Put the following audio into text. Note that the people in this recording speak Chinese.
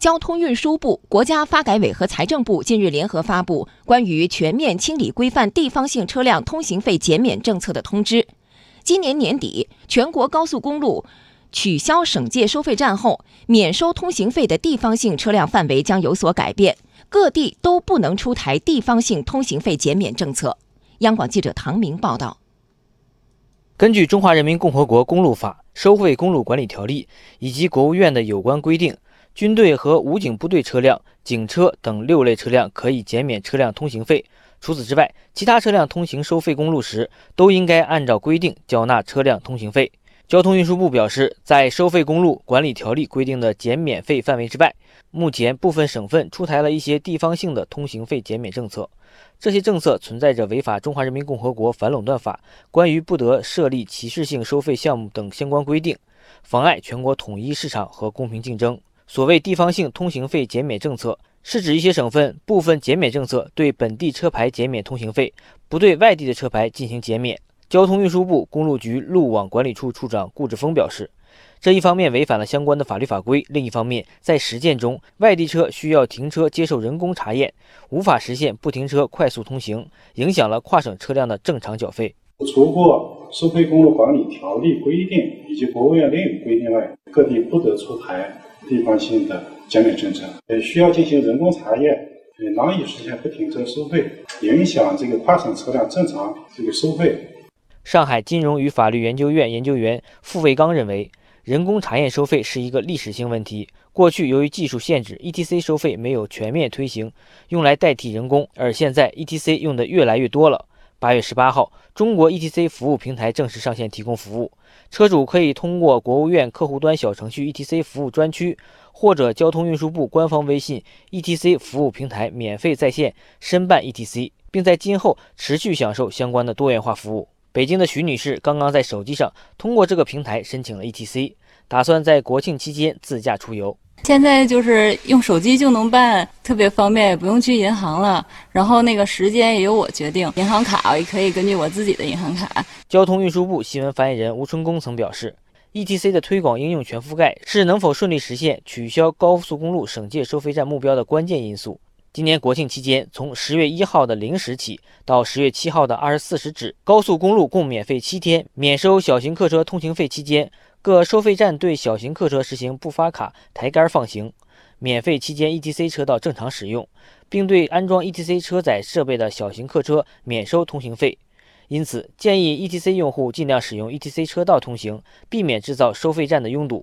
交通运输部、国家发改委和财政部近日联合发布关于全面清理规范地方性车辆通行费减免政策的通知。今年年底，全国高速公路取消省界收费站后，免收通行费的地方性车辆范围将有所改变，各地都不能出台地方性通行费减免政策。央广记者唐明报道。根据《中华人民共和国公路法》《收费公路管理条例》以及国务院的有关规定。军队和武警部队车辆、警车等六类车辆可以减免车辆通行费。除此之外，其他车辆通行收费公路时，都应该按照规定缴纳车辆通行费。交通运输部表示，在收费公路管理条例规定的减免费范围之外，目前部分省份出台了一些地方性的通行费减免政策。这些政策存在着违反《中华人民共和国反垄断法》关于不得设立歧视性收费项目等相关规定，妨碍全国统一市场和公平竞争。所谓地方性通行费减免政策，是指一些省份部分减免政策对本地车牌减免通行费，不对外地的车牌进行减免。交通运输部公路局路网管理处处长顾志峰表示，这一方面违反了相关的法律法规，另一方面在实践中，外地车需要停车接受人工查验，无法实现不停车快速通行，影响了跨省车辆的正常缴费。除过收费公路管理条例规定以及国务院另有规定外，各地不得出台。地方性的减免政策，呃，需要进行人工查验，呃，难以实现不停车收费，影响这个跨省车辆正常这个收费。上海金融与法律研究院研究员付卫刚认为，人工查验收费是一个历史性问题。过去由于技术限制，ETC 收费没有全面推行，用来代替人工，而现在 ETC 用的越来越多了。八月十八号，中国 ETC 服务平台正式上线提供服务。车主可以通过国务院客户端小程序 ETC 服务专区，或者交通运输部官方微信 ETC 服务平台免费在线申办 ETC，并在今后持续享受相关的多元化服务。北京的徐女士刚刚在手机上通过这个平台申请了 ETC，打算在国庆期间自驾出游。现在就是用手机就能办，特别方便，也不用去银行了。然后那个时间也由我决定，银行卡也可以根据我自己的银行卡。交通运输部新闻发言人吴春功曾表示，ETC 的推广应用全覆盖是能否顺利实现取消高速公路省界收费站目标的关键因素。今年国庆期间，从十月一号的零时起到十月七号的二十四时止，高速公路共免费七天，免收小型客车通行费期间。各收费站对小型客车实行不发卡、抬杆放行，免费期间 ETC 车道正常使用，并对安装 ETC 车载设备的小型客车免收通行费。因此，建议 ETC 用户尽量使用 ETC 车道通行，避免制造收费站的拥堵。